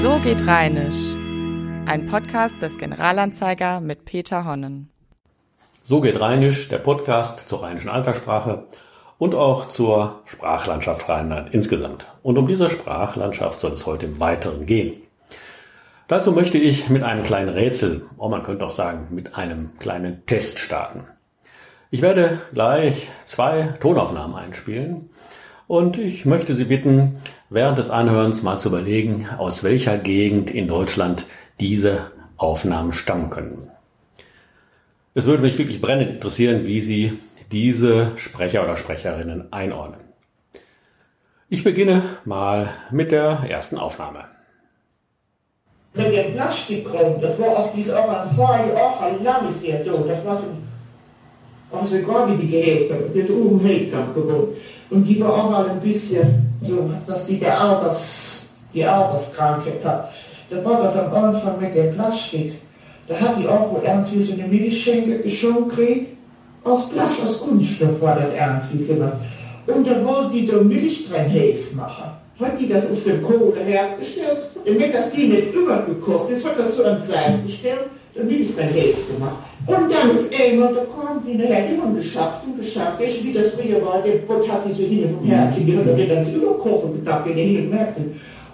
So geht Rheinisch. Ein Podcast des Generalanzeiger mit Peter Honnen. So geht Rheinisch, der Podcast zur rheinischen Alltagssprache und auch zur Sprachlandschaft Rheinland insgesamt. Und um diese Sprachlandschaft soll es heute im Weiteren gehen. Dazu möchte ich mit einem kleinen Rätsel, oh man könnte auch sagen, mit einem kleinen Test starten. Ich werde gleich zwei Tonaufnahmen einspielen und ich möchte Sie bitten, während des Anhörens mal zu überlegen, aus welcher Gegend in Deutschland diese Aufnahmen stammen können. Es würde mich wirklich brennend interessieren, wie Sie diese Sprecher oder Sprecherinnen einordnen. Ich beginne mal mit der ersten Aufnahme. Mit dem Plastikraum, das war auch dieses auch ein paar Jahre ein lang ist der da, das war so, also gar wie die der oben Heidkamp gewohnt. Und die war auch mal ein bisschen so, dass sie der Alters, die Alterskrankheit hat. Da war das am Anfang mit dem Plastik. Da hat die auch wohl ernst wie so eine Milchschenke geschont gekriegt. Aus Plastik, aus Kunststoff war das ernst wie sowas. Und da wollte die da Milch drin heiß machen. Hat die das auf dem Kohle hergestellt, damit das die nicht übergekocht ist, hat das so ans Seil gestellt, dann bin ich drin heiß gemacht. Und dann einmal, da kam die nachher immer geschafft und geschafft. Weißt wie das früher war? Der Gott hat die so hin vom Herzen gehört, da wird dann überkochen gedacht, wenn er hin und merkte.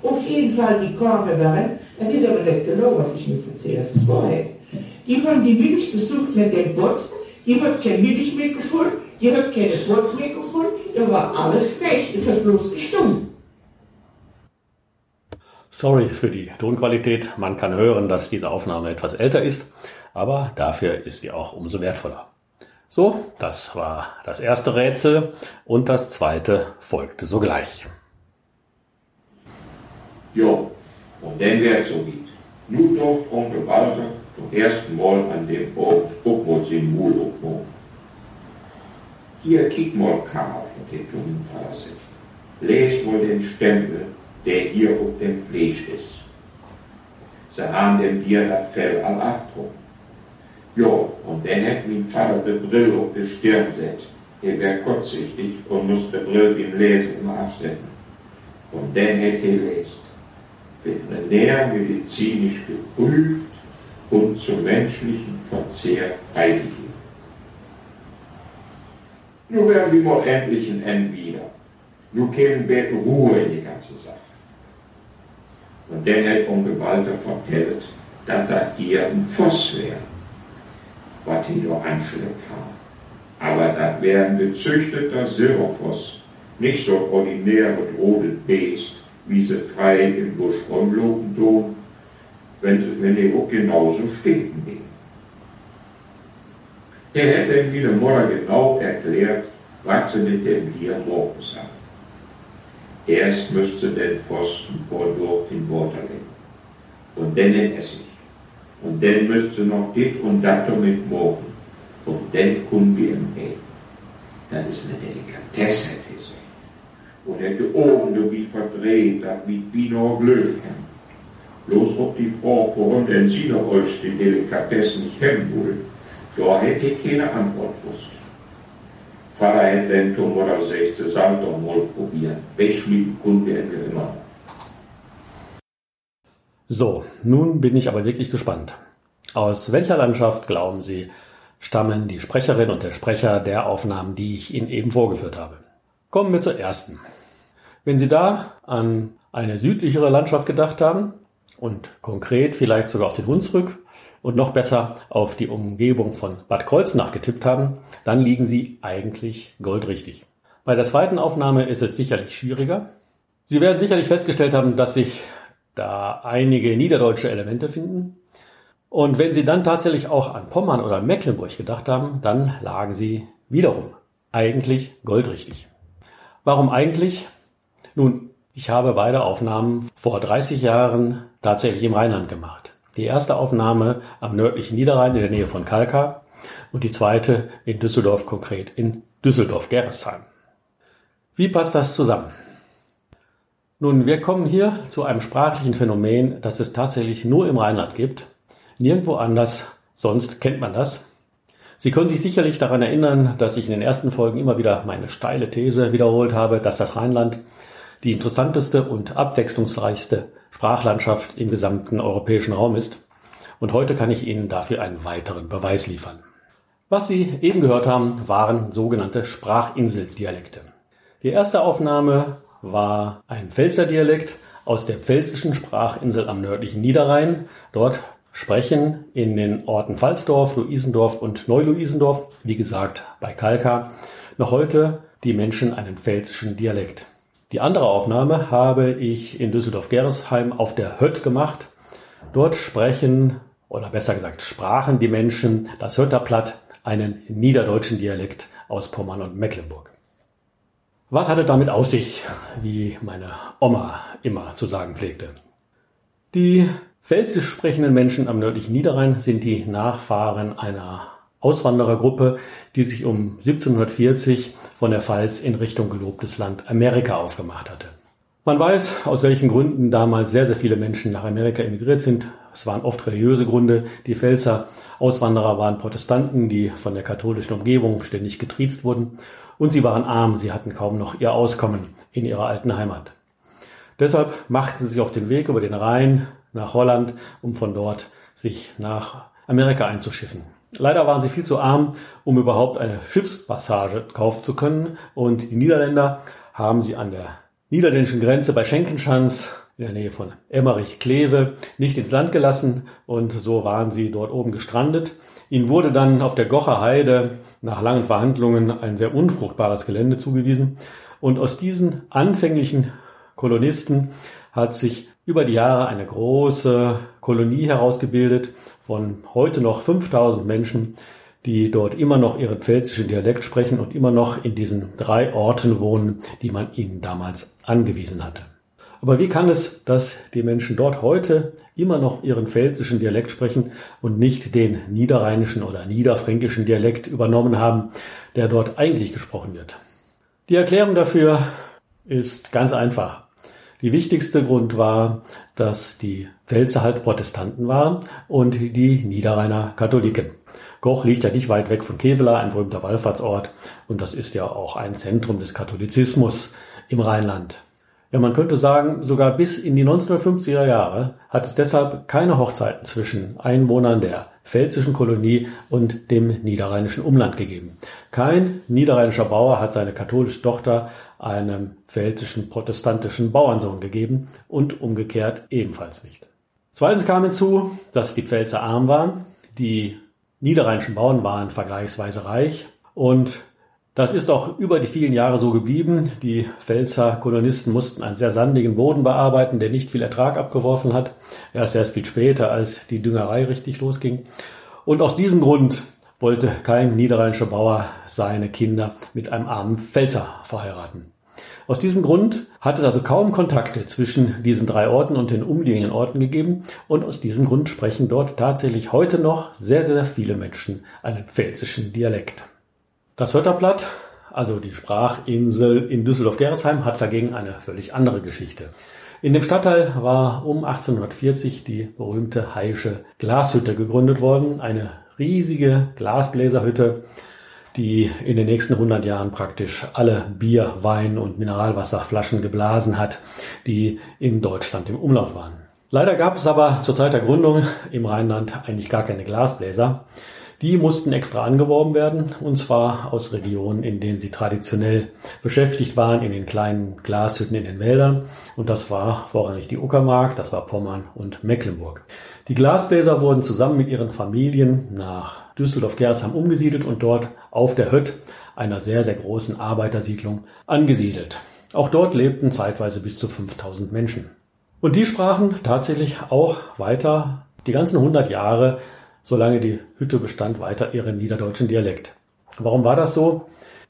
Auf jeden Fall, die kamen rein. Es ist aber nicht genau, was ich mir erzähle, das ist Wahrheit. Die haben die Milch gesucht mit dem Bott, die hat keine Milch mehr gefunden, die hat keine Bott mehr gefunden, da war alles weg, es hat bloß gestummt. Sorry für die Tonqualität. Man kann hören, dass diese Aufnahme etwas älter ist aber dafür ist sie auch umso wertvoller. So, das war das erste Rätsel und das zweite folgte sogleich. Jo, und dann wär's so geht. Nun durft Onkel Walter zum ersten Mal an dem Ort Spuckmutz in Mul aufnehmen. Hier kick mal Karl auf den jungen Palasit. Lest wohl den Stempel, der hier auf dem Fleisch ist. Sie haben dem Bier das Fell an Achtung. Vater die Brille auf die Stirn gesetzt. Er wäre kurzsichtig und musste die Brille beim Lesen immer absetzen. Und dann hat er gelesen. Veterinärmedizinisch geprüft und zum menschlichen Verzehr freigegeben. Nun werden wir mal endlich ein Ende wieder. Nun kämen wir Ruhe in die ganze Sache. Und dann hat Onkel Walter vertellt, dass das hier ein Voss wäre was noch anschleppt haben. Aber das wäre ein gezüchteter Silberfoss, nicht so ordinär bedrohtes Beest, wie sie frei im Busch rumloben tun, wenn, wenn die auch genauso stinken gehen. Der hätte mir der Mutter genau erklärt, was sie mit dem Bier morgens haben. Erst müsste den Pfosten vor in Water legen und dann den Essig. Und dann müsste noch dit und das mit morgen. Und dann kommen wir Eck. Das ist eine Delikatesse, gesagt. Und hätte oben du wie verdreht, das wie Bino Glöchen. Bloß ob die Frau, warum denn sie noch euch die Delikatesse nicht hemmen wollen, da hätte ich keine Antwort gewusst. Vater hätte dann zum oder 16 Sand mal probieren. Wegschmieden konnte er immer. So, nun bin ich aber wirklich gespannt. Aus welcher Landschaft, glauben Sie, stammen die Sprecherin und der Sprecher der Aufnahmen, die ich Ihnen eben vorgeführt habe? Kommen wir zur ersten. Wenn Sie da an eine südlichere Landschaft gedacht haben und konkret vielleicht sogar auf den Hunsrück und noch besser auf die Umgebung von Bad Kreuznach getippt haben, dann liegen Sie eigentlich goldrichtig. Bei der zweiten Aufnahme ist es sicherlich schwieriger. Sie werden sicherlich festgestellt haben, dass sich da einige niederdeutsche Elemente finden. Und wenn Sie dann tatsächlich auch an Pommern oder Mecklenburg gedacht haben, dann lagen Sie wiederum eigentlich goldrichtig. Warum eigentlich? Nun, ich habe beide Aufnahmen vor 30 Jahren tatsächlich im Rheinland gemacht. Die erste Aufnahme am nördlichen Niederrhein in der Nähe von Kalkar und die zweite in Düsseldorf konkret in Düsseldorf-Gerresheim. Wie passt das zusammen? Nun, wir kommen hier zu einem sprachlichen Phänomen, das es tatsächlich nur im Rheinland gibt. Nirgendwo anders, sonst kennt man das. Sie können sich sicherlich daran erinnern, dass ich in den ersten Folgen immer wieder meine steile These wiederholt habe, dass das Rheinland die interessanteste und abwechslungsreichste Sprachlandschaft im gesamten europäischen Raum ist. Und heute kann ich Ihnen dafür einen weiteren Beweis liefern. Was Sie eben gehört haben, waren sogenannte Sprachinseldialekte. Die erste Aufnahme war ein Pfälzer Dialekt aus der pfälzischen Sprachinsel am nördlichen Niederrhein. Dort sprechen in den Orten Pfalzdorf, Luisendorf und Neu-Luisendorf, wie gesagt bei Kalka, noch heute die Menschen einen pfälzischen Dialekt. Die andere Aufnahme habe ich in Düsseldorf-Geresheim auf der Hött gemacht. Dort sprechen, oder besser gesagt sprachen die Menschen das Hötterplatt, einen niederdeutschen Dialekt aus Pommern und Mecklenburg. Was hatte damit aus sich, wie meine Oma immer zu sagen pflegte? Die pfälzisch sprechenden Menschen am nördlichen Niederrhein sind die Nachfahren einer Auswanderergruppe, die sich um 1740 von der Pfalz in Richtung gelobtes Land Amerika aufgemacht hatte. Man weiß, aus welchen Gründen damals sehr, sehr viele Menschen nach Amerika emigriert sind. Es waren oft religiöse Gründe. Die Pfälzer Auswanderer waren Protestanten, die von der katholischen Umgebung ständig getriezt wurden. Und sie waren arm, sie hatten kaum noch ihr Auskommen in ihrer alten Heimat. Deshalb machten sie sich auf den Weg über den Rhein nach Holland, um von dort sich nach Amerika einzuschiffen. Leider waren sie viel zu arm, um überhaupt eine Schiffspassage kaufen zu können. Und die Niederländer haben sie an der niederländischen Grenze bei Schenkenschanz in der Nähe von Emmerich-Kleve nicht ins Land gelassen und so waren sie dort oben gestrandet. Ihnen wurde dann auf der Gocher Heide nach langen Verhandlungen ein sehr unfruchtbares Gelände zugewiesen und aus diesen anfänglichen Kolonisten hat sich über die Jahre eine große Kolonie herausgebildet von heute noch 5000 Menschen, die dort immer noch ihren pfälzischen Dialekt sprechen und immer noch in diesen drei Orten wohnen, die man ihnen damals angewiesen hatte. Aber wie kann es, dass die Menschen dort heute immer noch ihren pfälzischen Dialekt sprechen und nicht den niederrheinischen oder niederfränkischen Dialekt übernommen haben, der dort eigentlich gesprochen wird? Die Erklärung dafür ist ganz einfach. Die wichtigste Grund war, dass die Pfälzer halt Protestanten waren und die Niederrheiner Katholiken. Goch liegt ja nicht weit weg von Kevela, ein berühmter Wallfahrtsort, und das ist ja auch ein Zentrum des Katholizismus im Rheinland. Ja, man könnte sagen, sogar bis in die 1950er Jahre hat es deshalb keine Hochzeiten zwischen Einwohnern der pfälzischen Kolonie und dem niederrheinischen Umland gegeben. Kein niederrheinischer Bauer hat seine katholische Tochter einem pfälzischen protestantischen Bauernsohn gegeben und umgekehrt ebenfalls nicht. Zweitens kam hinzu, dass die Pfälzer arm waren, die niederrheinischen Bauern waren vergleichsweise reich und das ist auch über die vielen Jahre so geblieben. Die Pfälzer Kolonisten mussten einen sehr sandigen Boden bearbeiten, der nicht viel Ertrag abgeworfen hat. Erst erst viel später, als die Düngerei richtig losging. Und aus diesem Grund wollte kein niederrheinischer Bauer seine Kinder mit einem armen Pfälzer verheiraten. Aus diesem Grund hat es also kaum Kontakte zwischen diesen drei Orten und den umliegenden Orten gegeben und aus diesem Grund sprechen dort tatsächlich heute noch sehr, sehr viele Menschen einen pfälzischen Dialekt. Das Hötterblatt, also die Sprachinsel in Düsseldorf-Geresheim, hat dagegen eine völlig andere Geschichte. In dem Stadtteil war um 1840 die berühmte Heische Glashütte gegründet worden, eine riesige Glasbläserhütte, die in den nächsten 100 Jahren praktisch alle Bier, Wein und Mineralwasserflaschen geblasen hat, die in Deutschland im Umlauf waren. Leider gab es aber zur Zeit der Gründung im Rheinland eigentlich gar keine Glasbläser. Die mussten extra angeworben werden, und zwar aus Regionen, in denen sie traditionell beschäftigt waren, in den kleinen Glashütten in den Wäldern. Und das war vorrangig die Uckermark, das war Pommern und Mecklenburg. Die Glasbläser wurden zusammen mit ihren Familien nach Düsseldorf-Gersheim umgesiedelt und dort auf der Hütt, einer sehr, sehr großen Arbeitersiedlung, angesiedelt. Auch dort lebten zeitweise bis zu 5000 Menschen. Und die sprachen tatsächlich auch weiter die ganzen 100 Jahre, solange die Hütte bestand, weiter ihren niederdeutschen Dialekt. Warum war das so?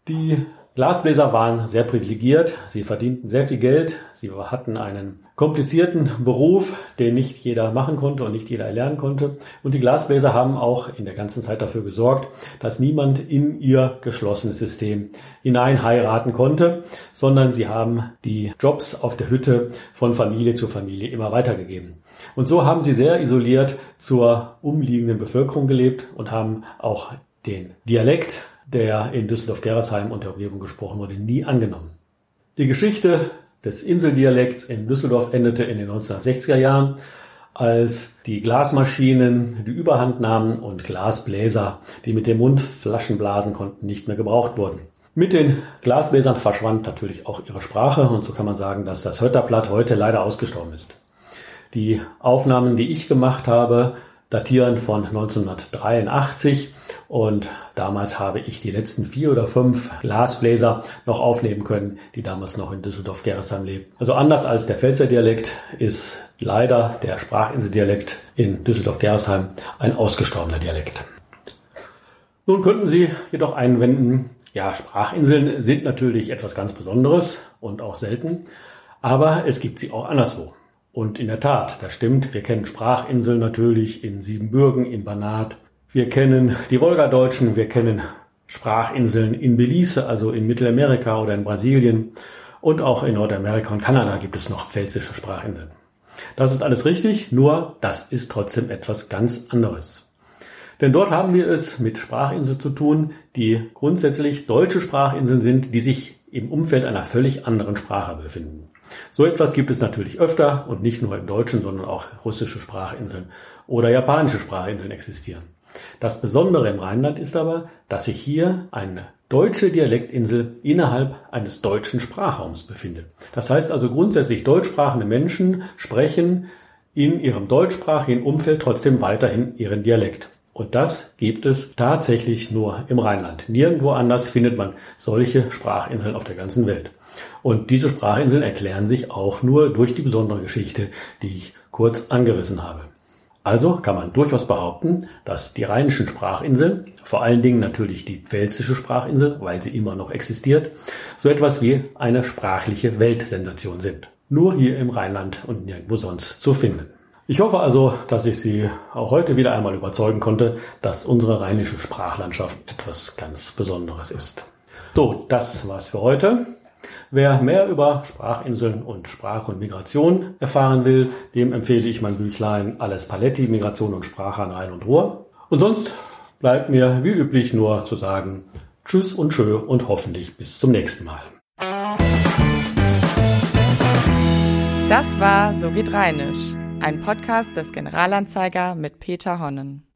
Die Glasbläser waren sehr privilegiert, sie verdienten sehr viel Geld, sie hatten einen komplizierten Beruf, den nicht jeder machen konnte und nicht jeder erlernen konnte. Und die Glasbläser haben auch in der ganzen Zeit dafür gesorgt, dass niemand in ihr geschlossenes System hinein heiraten konnte, sondern sie haben die Jobs auf der Hütte von Familie zu Familie immer weitergegeben. Und so haben sie sehr isoliert zur umliegenden Bevölkerung gelebt und haben auch den Dialekt der in Düsseldorf-Gerresheim und der Umgebung gesprochen wurde, nie angenommen. Die Geschichte des Inseldialekts in Düsseldorf endete in den 1960er Jahren, als die Glasmaschinen die Überhand nahmen und Glasbläser, die mit dem Mund Flaschen blasen konnten, nicht mehr gebraucht wurden. Mit den Glasbläsern verschwand natürlich auch ihre Sprache und so kann man sagen, dass das Hötterblatt heute leider ausgestorben ist. Die Aufnahmen, die ich gemacht habe, datieren von 1983 und damals habe ich die letzten vier oder fünf Glasbläser noch aufnehmen können, die damals noch in Düsseldorf-Gerresheim leben. Also anders als der Pfälzer Dialekt ist leider der Sprachinseldialekt in Düsseldorf-Gerresheim ein ausgestorbener Dialekt. Nun könnten Sie jedoch einwenden, ja, Sprachinseln sind natürlich etwas ganz Besonderes und auch selten, aber es gibt sie auch anderswo. Und in der Tat, das stimmt, wir kennen Sprachinseln natürlich in Siebenbürgen, in Banat. Wir kennen die Wolgadeutschen, wir kennen Sprachinseln in Belize, also in Mittelamerika oder in Brasilien. Und auch in Nordamerika und Kanada gibt es noch pfälzische Sprachinseln. Das ist alles richtig, nur das ist trotzdem etwas ganz anderes. Denn dort haben wir es mit Sprachinseln zu tun, die grundsätzlich deutsche Sprachinseln sind, die sich im Umfeld einer völlig anderen Sprache befinden. So etwas gibt es natürlich öfter und nicht nur im Deutschen, sondern auch russische Sprachinseln oder japanische Sprachinseln existieren. Das Besondere im Rheinland ist aber, dass sich hier eine deutsche Dialektinsel innerhalb eines deutschen Sprachraums befindet. Das heißt also grundsätzlich deutschsprachende Menschen sprechen in ihrem deutschsprachigen Umfeld trotzdem weiterhin ihren Dialekt. Und das gibt es tatsächlich nur im Rheinland. Nirgendwo anders findet man solche Sprachinseln auf der ganzen Welt. Und diese Sprachinseln erklären sich auch nur durch die besondere Geschichte, die ich kurz angerissen habe. Also kann man durchaus behaupten, dass die rheinischen Sprachinseln, vor allen Dingen natürlich die pfälzische Sprachinsel, weil sie immer noch existiert, so etwas wie eine sprachliche Weltsensation sind. Nur hier im Rheinland und nirgendwo sonst zu finden. Ich hoffe also, dass ich Sie auch heute wieder einmal überzeugen konnte, dass unsere rheinische Sprachlandschaft etwas ganz Besonderes ist. So, das war's für heute. Wer mehr über Sprachinseln und Sprache und Migration erfahren will, dem empfehle ich mein Büchlein Alles Paletti, Migration und Sprache an Rhein und Ruhr. Und sonst bleibt mir wie üblich nur zu sagen Tschüss und Tschö und hoffentlich bis zum nächsten Mal. Das war So geht Rheinisch, ein Podcast des Generalanzeiger mit Peter Honnen.